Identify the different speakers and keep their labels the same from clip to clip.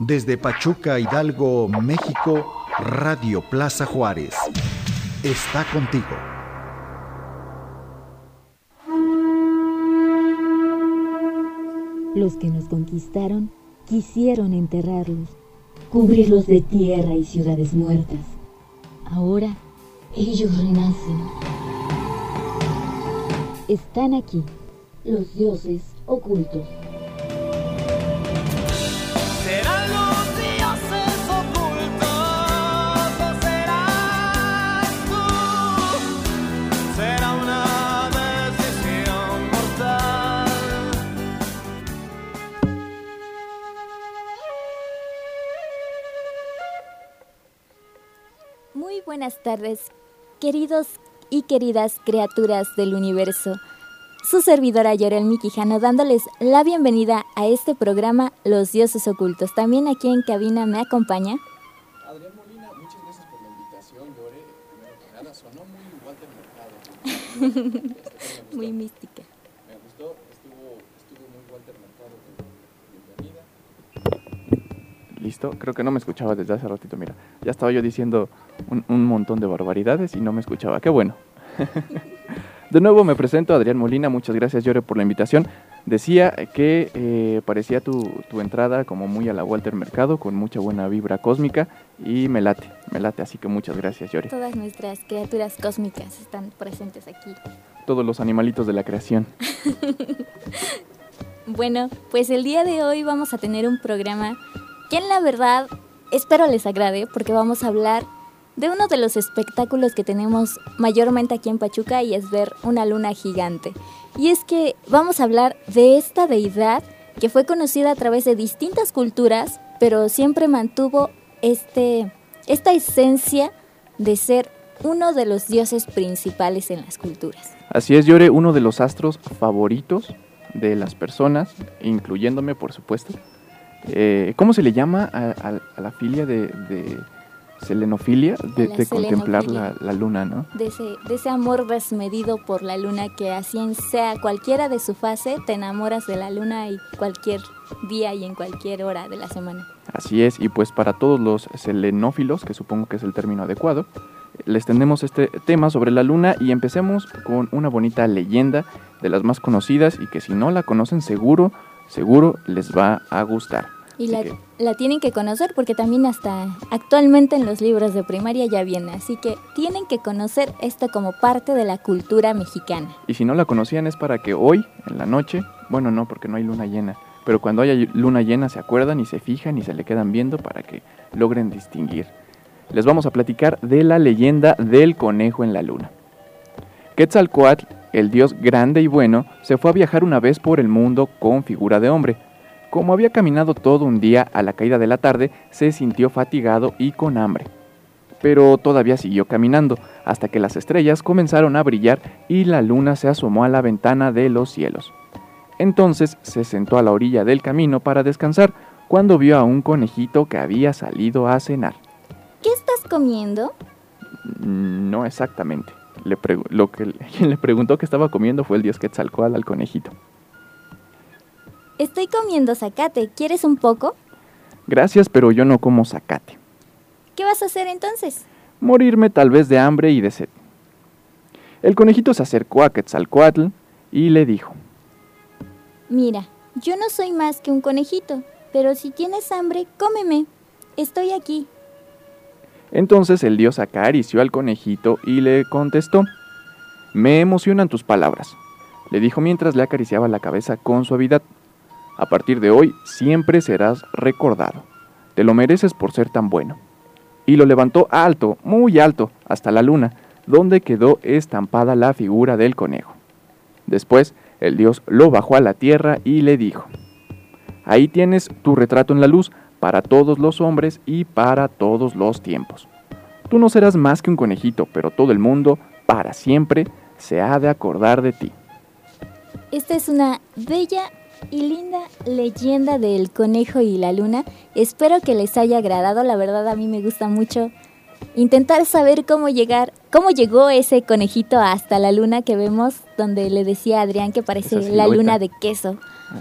Speaker 1: Desde Pachuca, Hidalgo, México, Radio Plaza Juárez. Está contigo.
Speaker 2: Los que nos conquistaron quisieron enterrarlos, cubrirlos de tierra y ciudades muertas. Ahora ellos renacen. Están aquí, los dioses ocultos.
Speaker 3: Buenas tardes, queridos y queridas criaturas del universo. Su servidora Yorel Quijano dándoles la bienvenida a este programa Los Dioses Ocultos. También aquí en cabina me acompaña.
Speaker 4: Adrián Molina, muchas gracias por la invitación, Lore. Primero que nada, sonó muy Walter Mercado.
Speaker 3: muy mística.
Speaker 4: Me gustó, estuvo, estuvo muy Walter Mercado. Bienvenida. Listo, creo que no me escuchaba desde hace ratito, mira. Ya estaba yo diciendo un, montón de barbaridades y no me escuchaba. Qué bueno. de nuevo me presento, Adrián Molina. Muchas gracias, Llore, por la invitación. Decía que eh, parecía tu, tu, entrada como muy a la Walter Mercado, con mucha buena vibra cósmica y me late, me late. Así que muchas gracias, Llore.
Speaker 3: Todas nuestras criaturas cósmicas están presentes aquí.
Speaker 4: Todos los animalitos de la creación.
Speaker 3: bueno, pues el día de hoy vamos a tener un programa que en la verdad espero les agrade porque vamos a hablar de uno de los espectáculos que tenemos mayormente aquí en Pachuca y es ver una luna gigante. Y es que vamos a hablar de esta deidad que fue conocida a través de distintas culturas, pero siempre mantuvo este, esta esencia de ser uno de los dioses principales en las culturas.
Speaker 4: Así es, Llore, uno de los astros favoritos de las personas, incluyéndome, por supuesto. Eh, ¿Cómo se le llama a, la filia de selenofilia de, contemplar la, luna, ¿no?
Speaker 3: De ese, de ese amor desmedido por la luna que así sea cualquiera de su fase, te enamoras de la luna y cualquier día y en cualquier hora de la semana.
Speaker 4: Así es, y pues para todos los selenófilos, que supongo que es el término adecuado, les tendemos este tema sobre la luna y empecemos con una bonita leyenda de las más conocidas y que si no la conocen seguro, seguro les va a gustar.
Speaker 3: Y la, la, tienen que conocer porque también hasta actualmente en los libros de primaria ya viene. Así que tienen que conocer esto como parte de la cultura mexicana.
Speaker 4: Y si no la conocían es para que hoy, en la noche, bueno, no, porque no hay luna llena, pero cuando haya luna llena se acuerdan y se fijan y se le quedan viendo para que logren distinguir. Les vamos a platicar de la leyenda del conejo en la luna. Quetzalcoatl, el dios grande y bueno, se fue a viajar una vez por el mundo con figura de hombre como había caminado todo un día a la caída de la tarde, se sintió fatigado y con hambre. Pero todavía siguió caminando, hasta que las estrellas comenzaron a brillar y la luna se asomó a la ventana de los cielos. Entonces se sentó a la orilla del camino para descansar, cuando vio a un conejito que había salido a cenar.
Speaker 3: ¿Qué estás comiendo?
Speaker 4: Mm, no exactamente. lo que quien le preguntó qué estaba comiendo fue el dios Quetzalcoatl al conejito.
Speaker 3: Estoy comiendo zacate. ¿Quieres un poco?
Speaker 4: Gracias, pero yo no como zacate.
Speaker 3: ¿Qué vas a hacer entonces?
Speaker 4: Morirme tal vez de hambre y de sed. El conejito se acercó a Quetzalcoatl y le dijo:
Speaker 3: Mira, yo no soy más que un conejito, pero si tienes hambre, cómeme. Estoy aquí.
Speaker 4: Entonces el dios acarició al conejito y le contestó: Me emocionan tus palabras, le dijo mientras le acariciaba la cabeza con suavidad. A partir de hoy siempre serás recordado. Te lo mereces por ser tan bueno. Y lo levantó alto, muy alto, hasta la luna, donde quedó estampada la figura del conejo. Después, el dios lo bajó a la tierra y le dijo, Ahí tienes tu retrato en la luz para todos los hombres y para todos los tiempos. Tú no serás más que un conejito, pero todo el mundo, para siempre, se ha de acordar de ti.
Speaker 3: Esta es una bella y linda leyenda del conejo y la luna. Espero que les haya agradado, la verdad a mí me gusta mucho intentar saber cómo llegar cómo llegó ese conejito hasta la luna que vemos, donde le decía a Adrián que parece la luna de queso.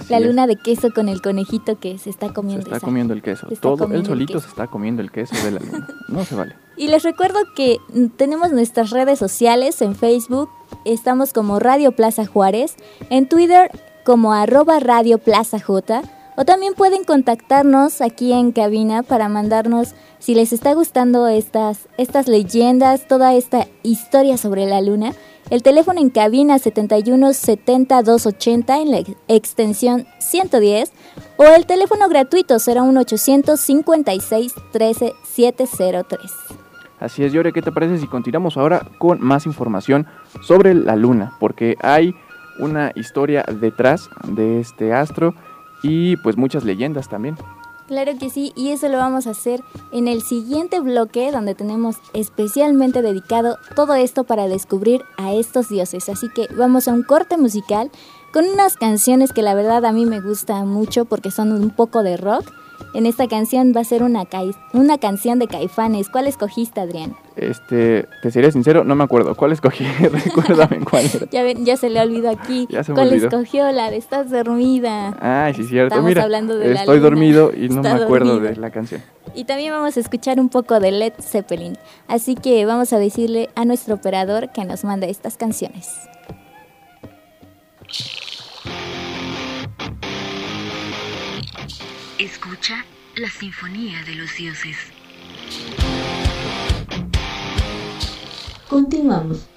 Speaker 3: la luna de queso con el conejito que se está comiendo.
Speaker 4: Se está comiendo el queso. Todo, él solito se está comiendo el queso de la luna. No se vale.
Speaker 3: Y les recuerdo que tenemos nuestras redes sociales en Facebook. Estamos como Radio Plaza Juárez. En Twitter como arroba Radio Plaza J. O también pueden contactarnos aquí en cabina para mandarnos si les está gustando estas, estas leyendas, toda esta historia sobre la luna. El teléfono en cabina 71 70 280 en la extensión 110 o el teléfono gratuito 01 856 13 703.
Speaker 4: Así es, Yore, ¿qué te parece si continuamos ahora con más información sobre la luna? Porque hay una historia detrás de este astro y pues muchas leyendas también.
Speaker 3: Claro que sí, y eso lo vamos a hacer en el siguiente bloque donde tenemos especialmente dedicado todo esto para descubrir a estos dioses. Así que vamos a un corte musical con unas canciones que la verdad a mí me gustan mucho porque son un poco de rock en esta canción va a ser una, una canción de Caifanes. ¿Cuál escogiste, Adrián?
Speaker 4: Este, te seré sincero, no me acuerdo. ¿Cuál escogí? Recuérdame cuál era.
Speaker 3: ya, ya se le olvidó aquí. ¿Cuál escogió? La de Estás dormida.
Speaker 4: Ah, sí, cierto. Estamos Mira, hablando de estoy dormido y no me acuerdo de la canción.
Speaker 3: Y también vamos a escuchar un poco de Led Zeppelin. Así que vamos a decirle a nuestro operador que nos manda estas canciones.
Speaker 2: La Sinfonía de los Dioses. Continuamos.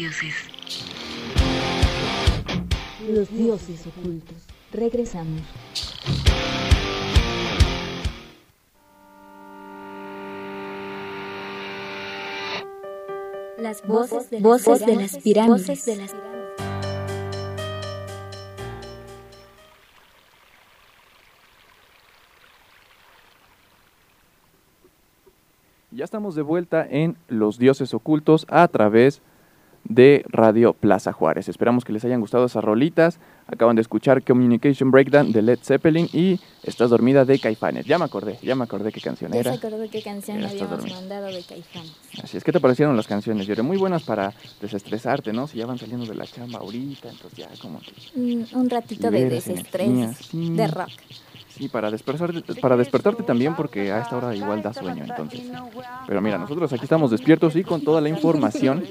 Speaker 2: Dioses.
Speaker 3: Los dioses ocultos. Regresamos. Las voces de, voces de las pirámides.
Speaker 4: Ya estamos de vuelta en Los Dioses Ocultos a través de Radio Plaza Juárez. Esperamos que les hayan gustado esas rolitas. Acaban de escuchar Communication Breakdown de Led Zeppelin y Estás dormida de Caifanes. Ya me acordé, ya me acordé qué canción
Speaker 3: ya
Speaker 4: era.
Speaker 3: se acordó qué canción habíamos mandado de Caifanes.
Speaker 4: Así es, ¿qué te parecieron las canciones? Yo muy buenas para desestresarte, ¿no? Si ya van saliendo de la chamba ahorita, entonces ya como que...
Speaker 3: Mm, un ratito de desestrés, de rock.
Speaker 4: Sí, para despertarte, para despertarte también porque a esta hora igual da sueño, entonces. Pero mira, nosotros aquí estamos despiertos y con toda la información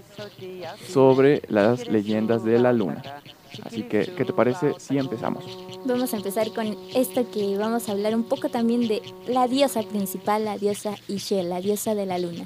Speaker 4: sobre las leyendas de la luna. Así que, ¿qué te parece si empezamos?
Speaker 3: Vamos a empezar con esto que vamos a hablar un poco también de la diosa principal, la diosa Ishel, la diosa de la luna.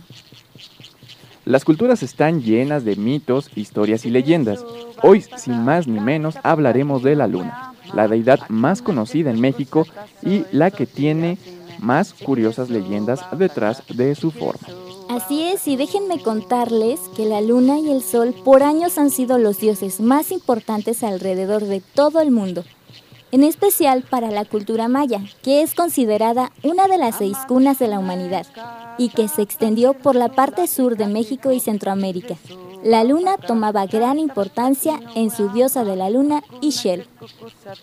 Speaker 4: Las culturas están llenas de mitos, historias y leyendas. Hoy, sin más ni menos, hablaremos de la luna la deidad más conocida en México y la que tiene más curiosas leyendas detrás de su forma.
Speaker 3: Así es, y déjenme contarles que la luna y el sol por años han sido los dioses más importantes alrededor de todo el mundo, en especial para la cultura maya, que es considerada una de las seis cunas de la humanidad y que se extendió por la parte sur de México y Centroamérica. La luna tomaba gran importancia en su diosa de la luna, Ishel.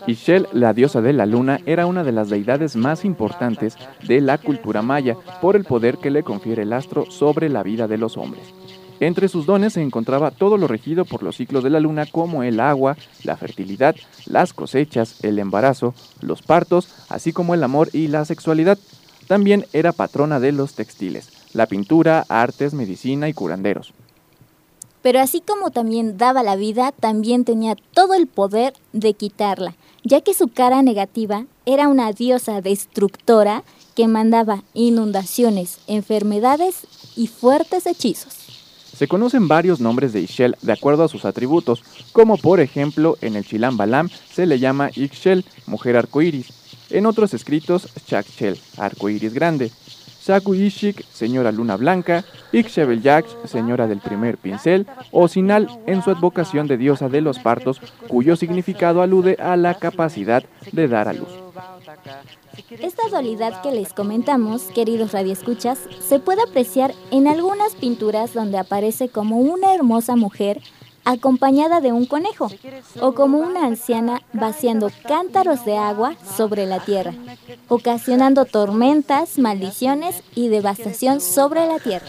Speaker 4: Ishel, la diosa de la luna, era una de las deidades más importantes de la cultura maya por el poder que le confiere el astro sobre la vida de los hombres. Entre sus dones se encontraba todo lo regido por los ciclos de la luna como el agua, la fertilidad, las cosechas, el embarazo, los partos, así como el amor y la sexualidad. También era patrona de los textiles, la pintura, artes, medicina y curanderos.
Speaker 3: Pero así como también daba la vida, también tenía todo el poder de quitarla, ya que su cara negativa era una diosa destructora que mandaba inundaciones, enfermedades y fuertes hechizos.
Speaker 4: Se conocen varios nombres de Ixchel de acuerdo a sus atributos, como por ejemplo en el Chilam Balam se le llama Ixchel, mujer arcoíris, en otros escritos Chakchel, arcoíris grande, Saku Ishik, señora Luna Blanca, Ixchebel señora del primer pincel, o Sinal, en su advocación de diosa de los partos, cuyo significado alude a la capacidad de dar a luz.
Speaker 3: Esta dualidad que les comentamos, queridos radioescuchas, se puede apreciar en algunas pinturas donde aparece como una hermosa mujer acompañada de un conejo, o como una anciana vaciando cántaros de agua sobre la tierra, ocasionando tormentas, maldiciones y devastación sobre la tierra.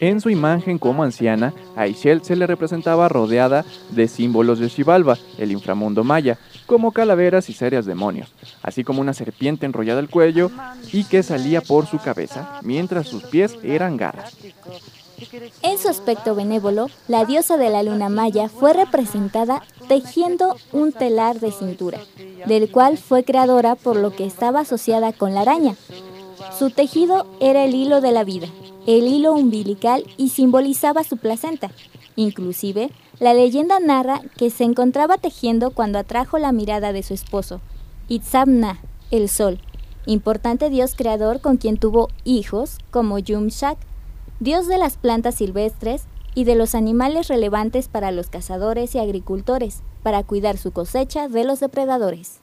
Speaker 4: En su imagen como anciana, a Ishel se le representaba rodeada de símbolos de Xibalba, el inframundo maya, como calaveras y serias demonios, así como una serpiente enrollada al cuello y que salía por su cabeza, mientras sus pies eran garras.
Speaker 3: En su aspecto benévolo, la diosa de la luna maya fue representada tejiendo un telar de cintura, del cual fue creadora por lo que estaba asociada con la araña. Su tejido era el hilo de la vida, el hilo umbilical y simbolizaba su placenta. Inclusive, la leyenda narra que se encontraba tejiendo cuando atrajo la mirada de su esposo, Itzamna, el sol, importante dios creador con quien tuvo hijos como Yumshak, dios de las plantas silvestres y de los animales relevantes para los cazadores y agricultores, para cuidar su cosecha de los depredadores.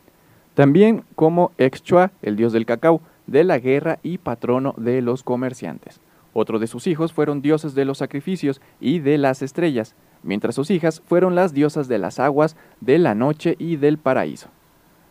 Speaker 4: También como Exchua, el dios del cacao, de la guerra y patrono de los comerciantes. Otro de sus hijos fueron dioses de los sacrificios y de las estrellas, mientras sus hijas fueron las diosas de las aguas, de la noche y del paraíso.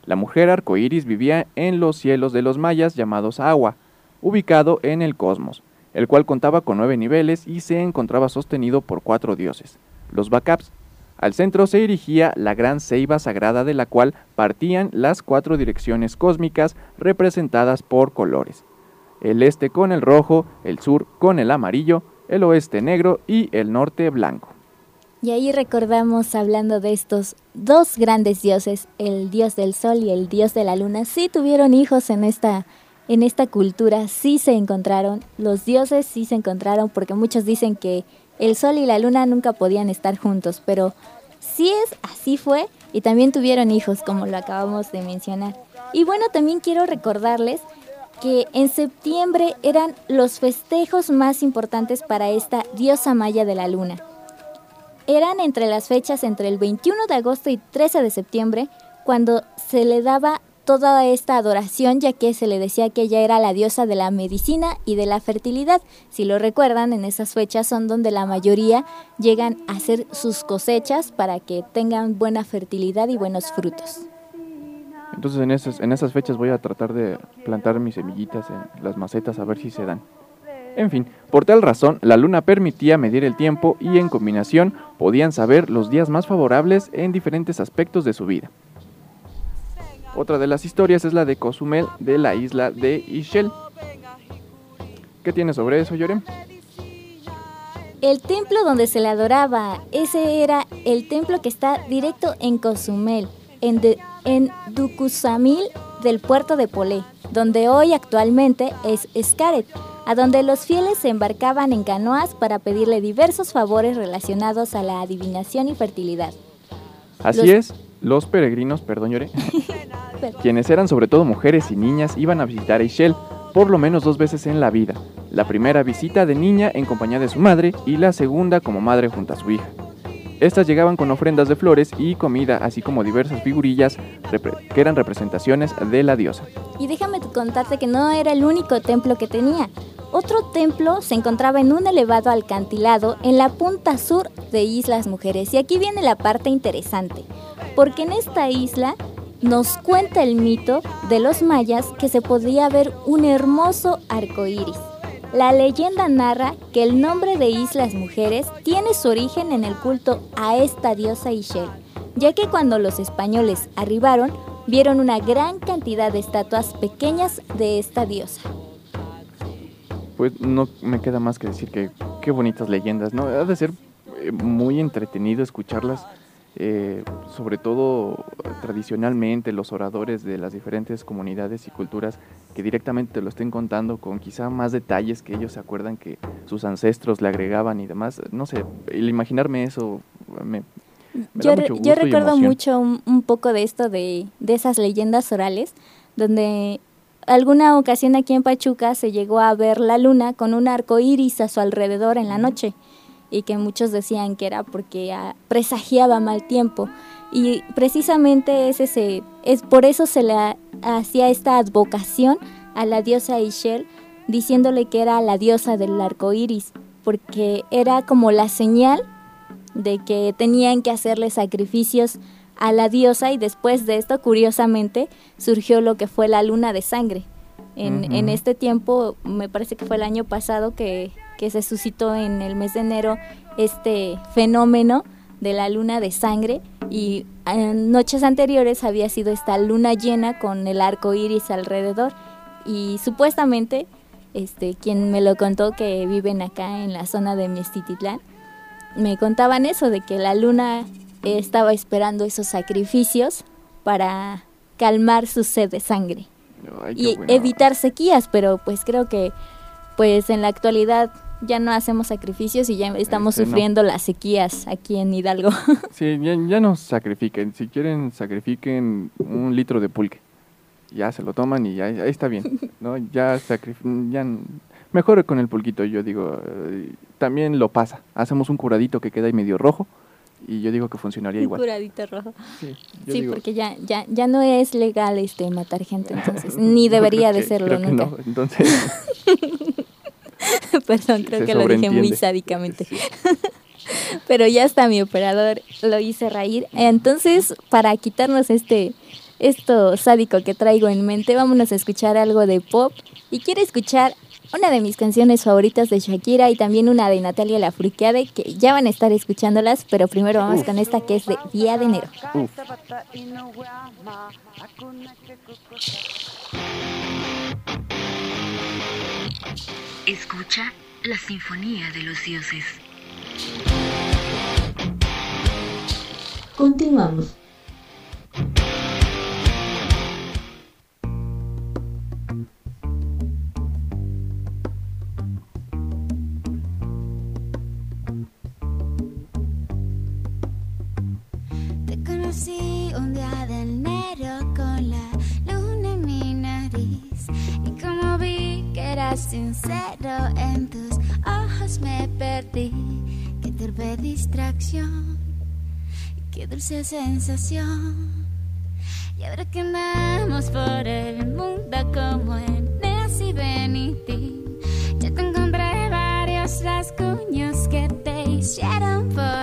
Speaker 4: La mujer arcoíris vivía en los cielos de los mayas llamados Agua, ubicado en el cosmos, el cual contaba con nueve niveles y se encontraba sostenido por cuatro dioses, los Bacaps. Al centro se erigía la gran ceiba sagrada de la cual partían las cuatro direcciones cósmicas representadas por colores. El este con el rojo, el sur con el amarillo, el oeste negro y el norte blanco.
Speaker 3: Y ahí recordamos hablando de estos dos grandes dioses, el dios del sol y el dios de la luna, sí tuvieron hijos en esta en esta cultura sí se encontraron, los dioses sí se encontraron, porque muchos dicen que el sol y la luna nunca podían estar juntos, pero sí es, así fue, y también tuvieron hijos, como lo acabamos de mencionar. Y bueno, también quiero recordarles que en septiembre eran los festejos más importantes para esta diosa maya de la luna. Eran entre las fechas entre el 21 de agosto y 13 de septiembre cuando se le daba toda esta adoración ya que se le decía que ella era la diosa de la medicina y de la fertilidad. Si lo recuerdan, en esas fechas son donde la mayoría llegan a hacer sus cosechas para que tengan buena fertilidad y buenos frutos.
Speaker 4: Entonces en esas, en esas fechas voy a tratar de plantar mis semillitas en las macetas a ver si se dan. En fin, por tal razón, la luna permitía medir el tiempo y en combinación podían saber los días más favorables en diferentes aspectos de su vida. Otra de las historias es la de Cozumel de la isla de Ishel. ¿Qué tiene sobre eso, Yorem?
Speaker 3: El templo donde se le adoraba, ese era el templo que está directo en Cozumel, en, en Ducusamil del puerto de Polé, donde hoy actualmente es Escaret, a donde los fieles se embarcaban en canoas para pedirle diversos favores relacionados a la adivinación y fertilidad.
Speaker 4: Así es, los peregrinos, perdón lloré, quienes eran sobre todo mujeres y niñas, iban a visitar a Ishel por lo menos dos veces en la vida. La primera visita de niña en compañía de su madre y la segunda como madre junto a su hija. Estas llegaban con ofrendas de flores y comida, así como diversas figurillas que eran representaciones de la diosa.
Speaker 3: Y déjame contarte que no era el único templo que tenía. Otro templo se encontraba en un elevado alcantilado en la punta sur de Islas Mujeres. Y aquí viene la parte interesante, porque en esta isla nos cuenta el mito de los mayas que se podía ver un hermoso arco iris. La leyenda narra que el nombre de Islas Mujeres tiene su origen en el culto a esta diosa Ishel, ya que cuando los españoles arribaron, vieron una gran cantidad de estatuas pequeñas de esta diosa.
Speaker 4: Pues no me queda más que decir que qué bonitas leyendas, ¿no? Ha de ser eh, muy entretenido escucharlas eh, sobre todo tradicionalmente los oradores de las diferentes comunidades y culturas que directamente te lo estén contando con quizá más detalles que ellos se acuerdan que sus ancestros le agregaban y demás. No sé, el imaginarme eso me...
Speaker 3: yo, yo recuerdo mucho un, poco de esto, de, de esas leyendas orales, donde alguna ocasión aquí en Pachuca se llegó a ver la luna con un arco iris a su alrededor en la noche y que muchos decían que era porque ah, presagiaba mal tiempo. Y precisamente es, ese, es por eso se le hacía esta advocación a la diosa Ishel, diciéndole que era la diosa del arco iris, porque era como la señal de que tenían que hacerle sacrificios a la diosa y después de esto, curiosamente, surgió lo que fue la luna de sangre. En, en este tiempo, me parece que fue el año pasado que que se suscitó en el mes de enero este fenómeno de la luna de sangre y en noches anteriores había sido esta luna llena con el arco iris alrededor y supuestamente este quien me lo contó que viven acá en la zona de Mestititlán me contaban eso de que la luna estaba esperando esos sacrificios para calmar su sed de sangre y evitar sequías pero pues creo que pues en la actualidad ya no hacemos sacrificios y ya estamos sufriendo las sequías aquí en Hidalgo.
Speaker 4: Sí, ya, no sacrifiquen. Si quieren, sacrifiquen un litro de pulque. Ya se lo toman y ya ahí está bien. ¿no? Ya, ya mejor con el pulquito, yo digo. Eh, también lo pasa. Hacemos un curadito que queda ahí medio rojo y yo digo que funcionaría igual.
Speaker 3: Un curadito rojo. Sí, porque ya, ya, ya no es legal este matar gente, entonces ni debería de serlo nunca. no, entonces. Perdón, creo que lo dije muy sádicamente. Pero ya está mi operador, lo hice reír. Entonces, para quitarnos este esto sádico que traigo en mente, vámonos a escuchar algo de pop. Y quiero escuchar una de mis canciones favoritas de Shakira y también una de Natalia Lafourcade, que ya van a estar escuchándolas, pero primero vamos con esta que es de Día de Enero.
Speaker 2: Escucha la Sinfonía de los Dioses. Continuamos.
Speaker 5: Un día de enero con la luna en mi nariz. Y como vi que eras sincero en tus ojos me perdí. Qué torpe distracción, qué dulce sensación. Y ahora que andamos por el mundo como en Nancy Benity, ya te encontré varios rasguños que te hicieron por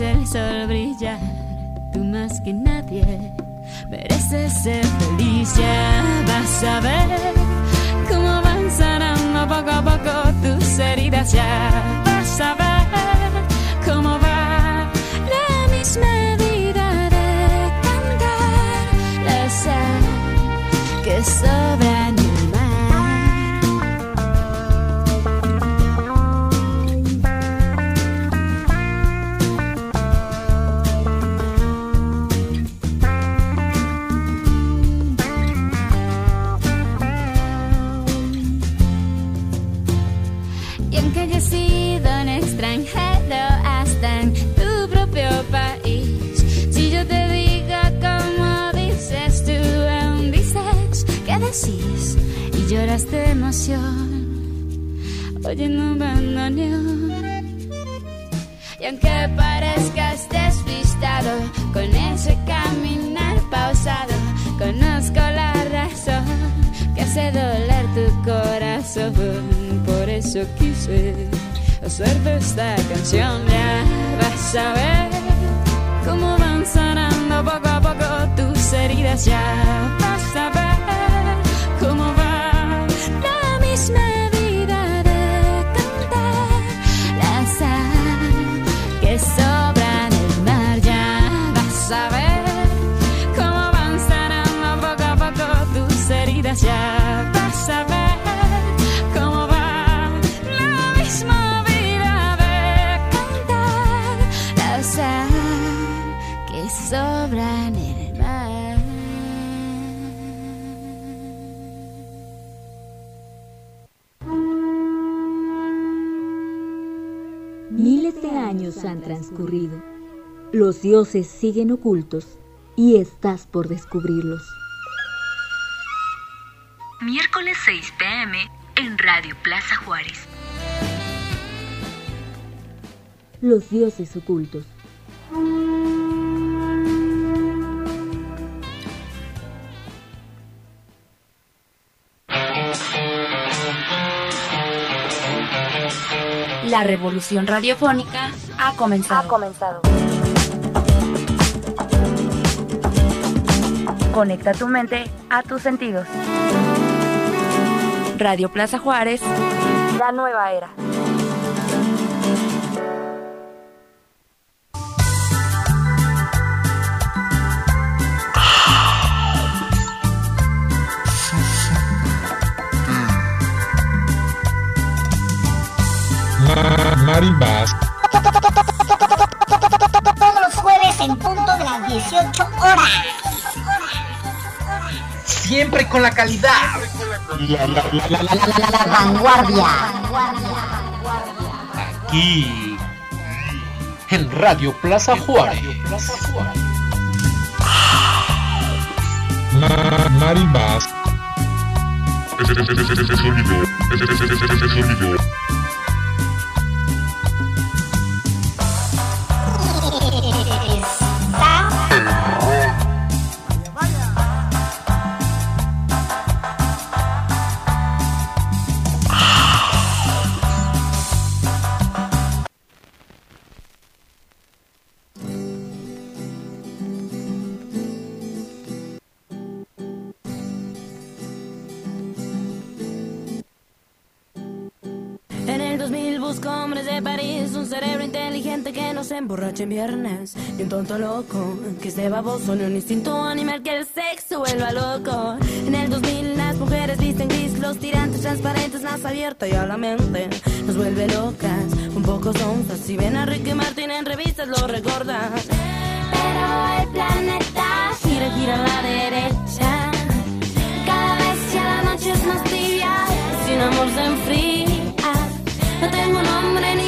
Speaker 5: el sol brillar, tú más que nadie mereces ser feliz. Ya vas a ver cómo van sanando poco a poco tus heridas. Ya vas a ver cómo va la misma vida de cantar la sal que sobra y lloras de emoción, oyendo un bandoneón. Y aunque parezcas despistado con ese caminar pausado, conozco la razón que hace doler tu corazón. Por eso quise hacerte esta canción. Ya vas a ver cómo van sanando poco a poco tus heridas. Ya vas a ver
Speaker 2: han transcurrido. Los dioses siguen ocultos y estás por descubrirlos.
Speaker 6: Miércoles 6 pm en Radio Plaza Juárez.
Speaker 2: Los dioses ocultos.
Speaker 6: La revolución radiofónica ha comenzado. Conecta tu mente a tus sentidos. Radio Plaza Juárez, la nueva era.
Speaker 7: Ma- Marimbas,
Speaker 8: todos los jueves en punto de las 18 horas.
Speaker 9: Siempre con la calidad.
Speaker 8: La, la, la, la, la, la, la, la vanguardia.
Speaker 9: Aquí. En Radio Plaza Juárez.
Speaker 7: Marimbas. Ese, ese, ese, ese sonido, ese, ese, ese, ese, ese sonido.
Speaker 10: Cerebro inteligente que no se emborrache en viernes, y un tonto loco que esté baboso en un instinto animal que el sexo vuelva loco. En el 2000 las mujeres visten gris, los tirantes transparentes, más abierta y a la mente nos vuelve locas, un poco sonzas. Si ven a Ricky Martin en revistas lo recordas. Pero el planeta gira, gira a la derecha. Cada vez que la noche es más tibia, sin amor se enfría. No tengo nombre ni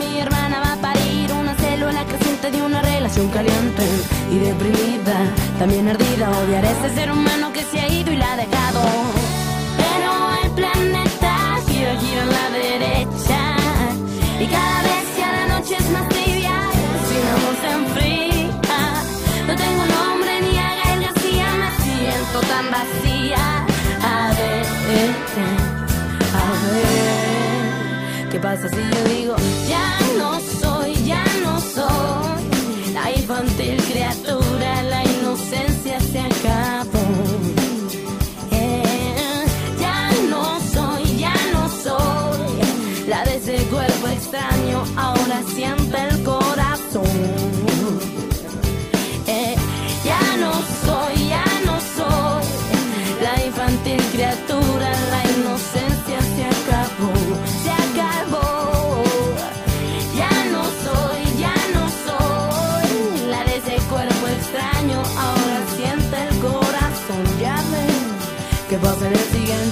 Speaker 10: de una relación caliente y deprimida, también ardida. Odiar ese ser humano que se ha ido y la ha dejado. Pero el planeta gira, gira a la derecha y cada vez que la noche es más tibia, sin amor se enfría. No tengo nombre ni a Gael García, me siento tan vacía. A ver, a ver, ¿qué pasa si yo digo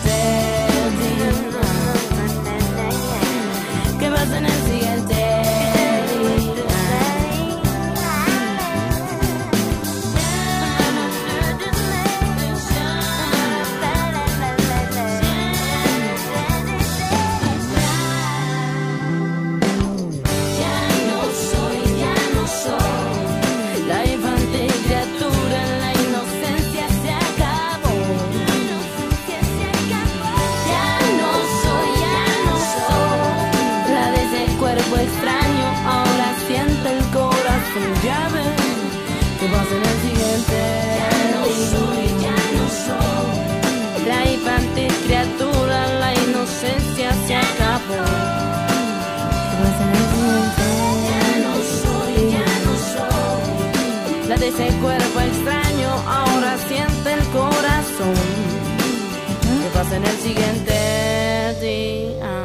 Speaker 10: en ¿Qué pasa en el siguiente día?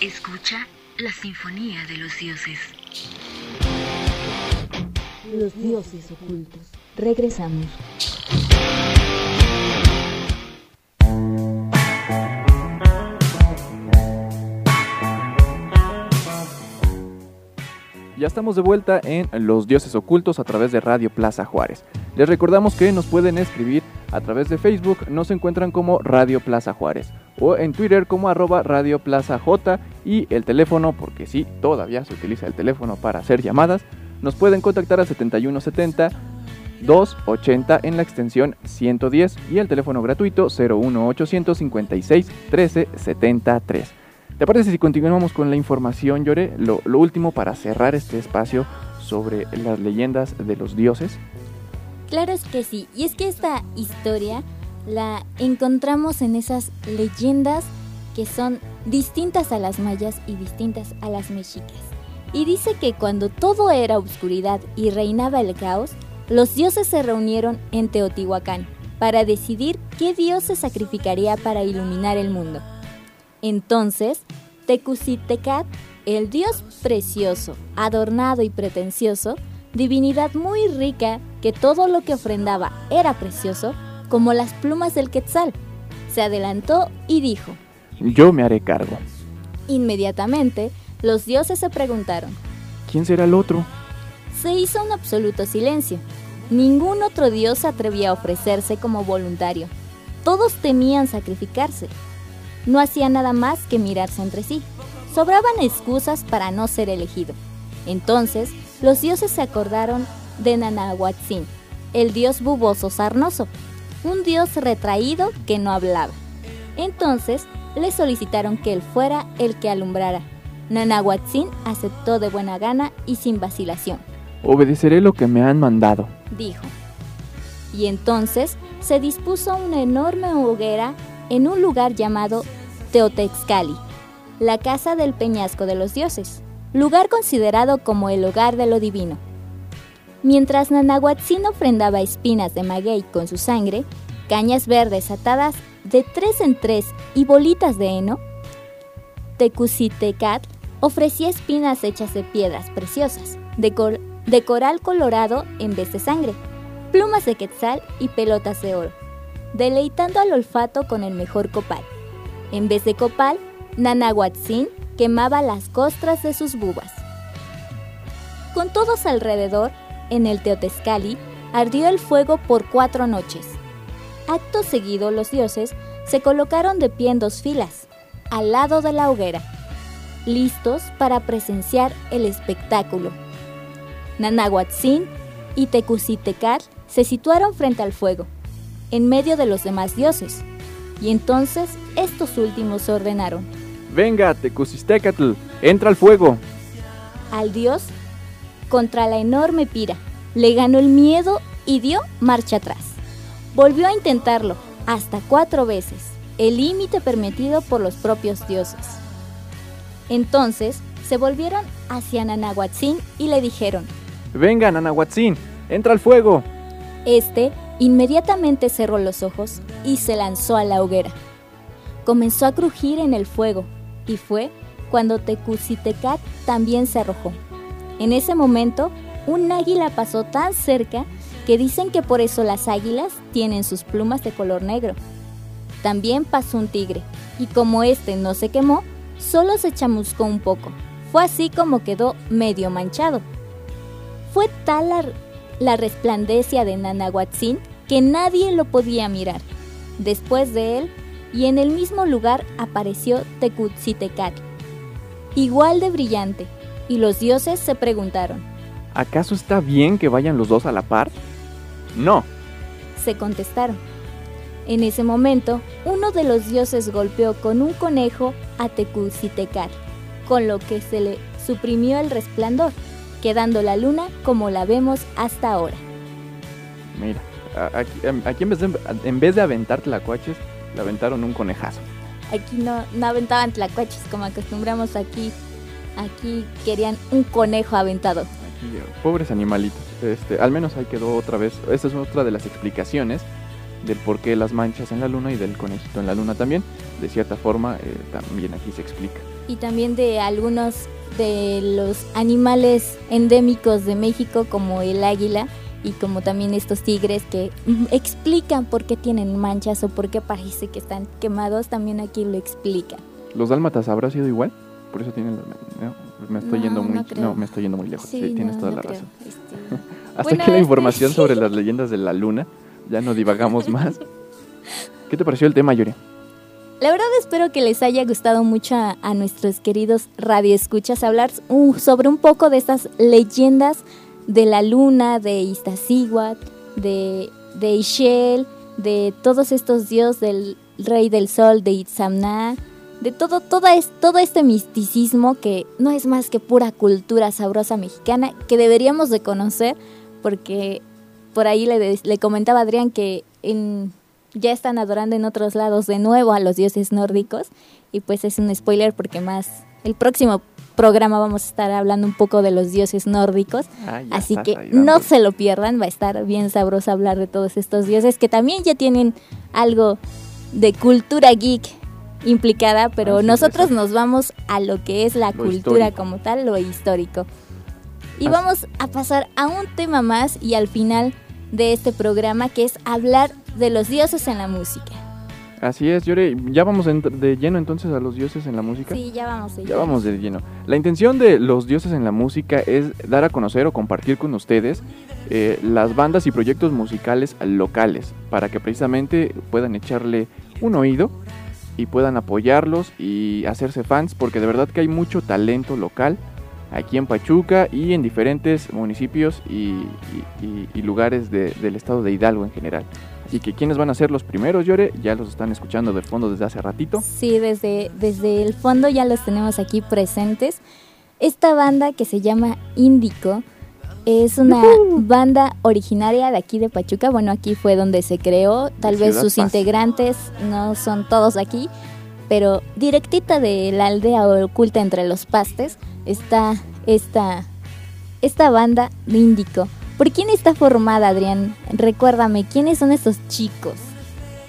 Speaker 6: Escucha la Sinfonía de los Dioses.
Speaker 2: Los dioses ocultos. Regresamos.
Speaker 4: Ya estamos de vuelta en Los Dioses Ocultos a través de Radio Plaza Juárez. Les recordamos que nos pueden escribir a través de Facebook, nos encuentran como Radio Plaza Juárez o en Twitter como arroba Radio Plaza J y el teléfono, porque sí, todavía se utiliza el teléfono para hacer llamadas, nos pueden contactar a 7170 280 en la extensión 110 y el teléfono gratuito 01856 1373. ¿Te parece si continuamos con la información, Llore? Lo, lo último para cerrar este espacio sobre las leyendas de los dioses.
Speaker 3: Claro es que sí, y es que esta historia la encontramos en esas leyendas que son distintas a las mayas y distintas a las mexicas. Y dice que cuando todo era oscuridad y reinaba el caos, los dioses se reunieron en Teotihuacán para decidir qué dios se sacrificaría para iluminar el mundo. Entonces, Tecusitecat, el dios precioso, adornado y pretencioso, divinidad muy rica que todo lo que ofrendaba era precioso, como las plumas del quetzal, se adelantó y dijo,
Speaker 4: Yo me haré cargo.
Speaker 3: Inmediatamente, los dioses se preguntaron,
Speaker 4: ¿Quién será el otro?
Speaker 3: Se hizo un absoluto silencio. Ningún otro dios se atrevía a ofrecerse como voluntario. Todos temían sacrificarse. No hacía nada más que mirarse entre sí. Sobraban excusas para no ser elegido. Entonces, los dioses se acordaron de Nanahuatzin, el dios buboso sarnoso, un dios retraído que no hablaba. Entonces le solicitaron que él fuera el que alumbrara. Nanahuatzin aceptó de buena gana y sin vacilación.
Speaker 4: Obedeceré lo que me han mandado.
Speaker 3: dijo. Y entonces se dispuso una enorme hoguera en un lugar llamado Teotexcali, la casa del peñasco de los dioses, lugar considerado como el hogar de lo divino. Mientras Nanahuatzin ofrendaba espinas de maguey con su sangre, cañas verdes atadas de tres en tres y bolitas de heno, Tecusitecat ofrecía espinas hechas de piedras preciosas, de, cor- de coral colorado en vez de sangre, plumas de quetzal y pelotas de oro, deleitando al olfato con el mejor copal. En vez de copal, Nanahuatzin quemaba las costras de sus bubas. Con todos alrededor, en el Teotescali, ardió el fuego por cuatro noches. Acto seguido, los dioses se colocaron de pie en dos filas, al lado de la hoguera, listos para presenciar el espectáculo. Nanahuatzin y Tecusitecat se situaron frente al fuego, en medio de los demás dioses, y entonces estos últimos ordenaron
Speaker 4: Venga, Tecusistecatl, entra al fuego.
Speaker 3: al dios contra la enorme pira, le ganó el miedo y dio marcha atrás. Volvió a intentarlo hasta cuatro veces, el límite permitido por los propios dioses. Entonces se volvieron hacia Nanahuatzin y le dijeron,
Speaker 4: Venga, Nanahuatzin, entra al fuego.
Speaker 3: Este inmediatamente cerró los ojos y se lanzó a la hoguera. Comenzó a crujir en el fuego y fue cuando Tecusitecat también se arrojó. En ese momento, un águila pasó tan cerca que dicen que por eso las águilas tienen sus plumas de color negro. También pasó un tigre, y como este no se quemó, solo se chamuscó un poco. Fue así como quedó medio manchado. Fue tal la, la resplandecia de Nanahuatzin que nadie lo podía mirar. Después de él, y en el mismo lugar apareció Tecutzitecatl, igual de brillante, y los dioses se preguntaron,
Speaker 4: ¿Acaso está bien que vayan los dos a la par? No.
Speaker 3: se contestaron. En ese momento, uno de los dioses golpeó con un conejo a Tecutzitecatl, con lo que se le suprimió el resplandor, quedando la luna como la vemos hasta ahora.
Speaker 4: Mira, aquí, em, aquí en, vez de, en vez de aventar tlacuaches, le aventaron un conejazo.
Speaker 3: Aquí no, no aventaban tlacuaches como acostumbramos aquí. Aquí querían un conejo aventado.
Speaker 4: Aquí, eh, pobres animalitos. Este, al menos ahí quedó otra vez. Esta es otra de las explicaciones del por qué las manchas en la luna y del conejito en la luna también. De cierta forma, eh, también aquí se explica.
Speaker 3: Y también de algunos de los animales endémicos de México como el águila y como también estos tigres que explican por qué tienen manchas o por qué parece que están quemados, también aquí lo explican.
Speaker 4: ¿Los dálmatas habrá sido igual? Por eso tienen... no, me estoy
Speaker 3: No,
Speaker 4: yendo muy...
Speaker 3: no creo.
Speaker 4: me estoy yendo muy lejos. Sí, tienes
Speaker 3: no,
Speaker 4: toda
Speaker 3: no
Speaker 4: la
Speaker 3: creo.
Speaker 4: razón.
Speaker 3: Este,
Speaker 4: Hasta
Speaker 3: Bueno,
Speaker 4: aquí la
Speaker 3: este,
Speaker 4: información
Speaker 3: sí.
Speaker 4: sobre las leyendas de la luna. Ya no divagamos más. ¿Qué te pareció el tema, Yuri?
Speaker 3: La verdad espero que les haya gustado mucho a, a nuestros queridos radioescuchas hablar sobre un poco de estas leyendas de la luna, de Iztaccíhuatl, de, de de todos estos dioses del rey del sol, de Itzamná, de todo, toda es, todo este misticismo que no es más que pura cultura sabrosa mexicana que deberíamos de conocer porque por ahí le, le comentaba Adrián que ya están adorando en otros lados de nuevo a los dioses nórdicos y pues es un spoiler porque más el próximo programa vamos a estar hablando un poco de los dioses nórdicos.
Speaker 4: Ah,
Speaker 3: así
Speaker 4: estás
Speaker 3: que no se lo pierdan va a estar bien sabroso hablar de todos estos dioses que también ya tienen algo de cultura geek implicada pero nosotros nos vamos a lo que es la
Speaker 4: Lo
Speaker 3: cultura
Speaker 4: histórico.
Speaker 3: como tal lo histórico. Y vamos a pasar a un tema más y al final de este programa que es hablar de los dioses en la música.
Speaker 4: Así es, Yuri. Ya vamos de lleno entonces a los dioses en la música.
Speaker 3: Sí, ya vamos.
Speaker 4: Ya vamos de lleno. La intención de los dioses en la música es dar a conocer o compartir con ustedes eh, las bandas y proyectos musicales locales para que precisamente puedan echarle un oído y puedan apoyarlos y hacerse fans porque de verdad que hay mucho talento local aquí en Pachuca y en diferentes municipios y, y- y lugares de- del estado de Hidalgo en general. Así que quiénes van a ser los primeros, Llore, ya los están escuchando de fondo desde hace ratito.
Speaker 3: Sí, desde, desde el fondo ya los tenemos aquí presentes. Esta banda que se llama Índico es una banda originaria de aquí de Pachuca. Bueno, aquí fue donde se creó. Tal vez sus
Speaker 4: Paz.
Speaker 3: integrantes no son todos aquí, pero directita de la aldea oculta entre los pastes está esta, esta banda de Índico. ¿Por quién está formada, Adrián? Recuérdame, ¿quiénes son estos chicos?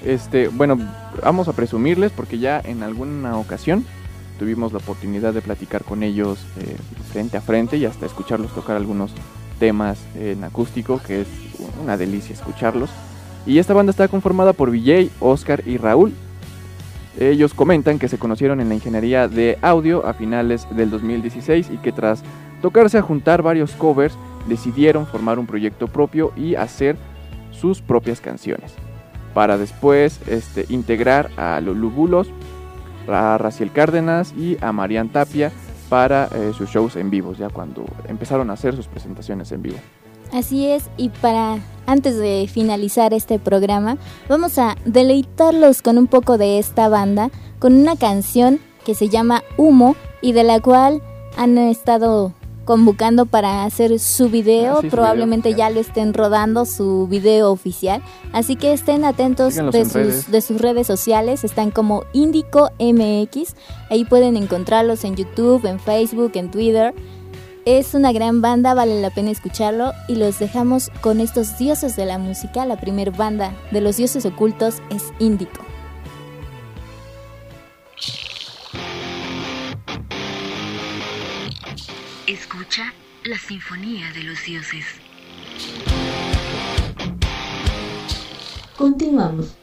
Speaker 4: Este, bueno, vamos a presumirles porque ya en alguna ocasión tuvimos la oportunidad de platicar con ellos eh, frente a frente y hasta escucharlos tocar algunos temas en acústico, que es una delicia escucharlos. Y esta banda está conformada por Vijay, Oscar y Raúl. Ellos comentan que se conocieron en la ingeniería de audio a finales del 2016 y que tras tocarse a juntar varios covers decidieron formar un proyecto propio y hacer sus propias canciones para después este, integrar a Lulu Bulos, a Raciel Cárdenas y a Marian Tapia para eh, sus shows en vivos, ya cuando empezaron a hacer sus presentaciones en vivo.
Speaker 3: Así es, y para antes de finalizar este programa, vamos a deleitarlos con un poco de esta banda, con una canción que se llama Humo y de la cual han estado convocando para hacer su video,
Speaker 4: Ah,
Speaker 3: probablemente
Speaker 4: video
Speaker 3: ya lo estén rodando su video oficial, así que estén atentos
Speaker 4: Síganlos
Speaker 3: de
Speaker 4: en
Speaker 3: sus,
Speaker 4: redes.
Speaker 3: de sus redes sociales, están como Indico MX, ahí pueden encontrarlos en YouTube, en Facebook, en Twitter. Es una gran banda, vale la pena escucharlo y los dejamos con estos dioses de la música. La primer banda de los dioses ocultos es Índico.
Speaker 6: La Sinfonía de los Dioses.
Speaker 2: Continuamos.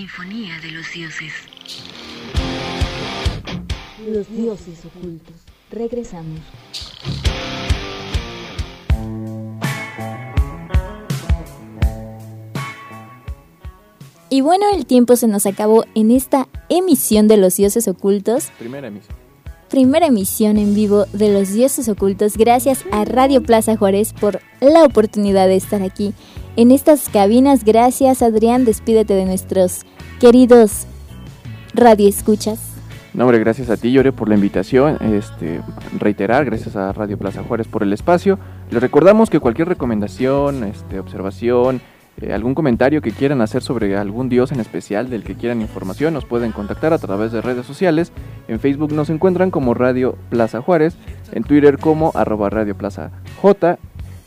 Speaker 6: Sinfonía de los dioses.
Speaker 2: Los dioses ocultos. Regresamos.
Speaker 3: Y bueno, el tiempo se nos acabó en esta emisión de Los Dioses Ocultos.
Speaker 4: Primera emisión.
Speaker 3: Primera emisión en vivo de Los Dioses Ocultos. Gracias a Radio Plaza Juárez por la oportunidad de estar aquí en estas cabinas. Gracias, Adrián. Despídete de nuestros queridos radioescuchas.
Speaker 4: No, hombre, gracias a ti, Llore, por la invitación. Este, reiterar, gracias a Radio Plaza Juárez por el espacio. Les recordamos que cualquier recomendación, este, observación, eh, algún comentario que quieran hacer sobre algún dios en especial del que quieran información, nos pueden contactar a través de redes sociales. En Facebook nos encuentran como Radio Plaza Juárez, en Twitter como arroba Radio Plaza J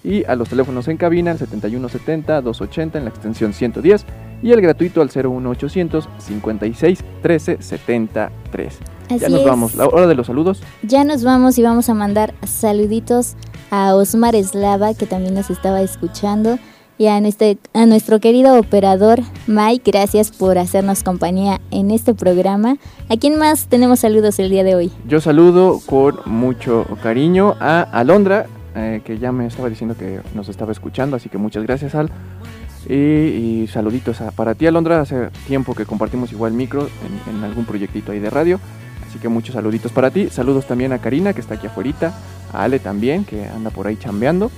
Speaker 4: y a los teléfonos en cabina el 7170-280 en la extensión 110 y el gratuito al 01800 56 13 73. ya nos
Speaker 3: es.
Speaker 4: vamos, la hora de los saludos.
Speaker 3: Ya nos vamos y vamos a mandar saluditos a Osmar Eslava, que también nos estaba escuchando, y a, este, a nuestro querido operador Mike, gracias por hacernos compañía en este programa. ¿A quién más tenemos saludos el día de hoy?
Speaker 4: Yo saludo con mucho cariño a Alondra, eh, que ya me estaba diciendo que nos estaba escuchando, así que muchas gracias Al. Y, y saluditos para ti Alondra, hace tiempo que compartimos igual micro en, en algún proyectito ahí de radio, así que muchos saluditos para ti. Saludos también a Karina, que está aquí afuera, a Ale también, que anda por ahí chambeando.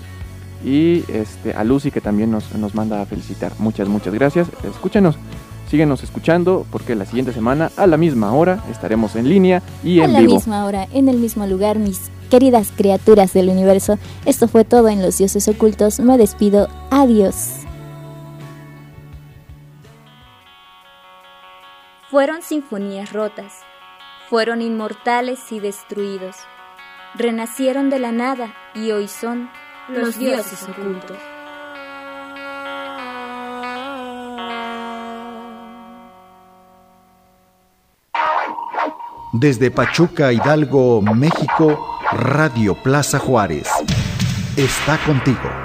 Speaker 4: Y este, a Lucy que también nos, nos manda a felicitar. Muchas, muchas gracias. Escúchenos, síguenos escuchando porque la siguiente semana a la misma hora estaremos en línea y
Speaker 3: a
Speaker 4: en
Speaker 3: la
Speaker 4: vivo.
Speaker 3: misma hora, en el mismo lugar, mis queridas criaturas del universo. Esto fue todo en Los Dioses Ocultos. Me despido. Adiós. Fueron sinfonías rotas. Fueron inmortales y destruidos. Renacieron de la nada y hoy son los dioses ocultos.
Speaker 1: Desde Pachuca, Hidalgo, México, Radio Plaza Juárez. Está contigo.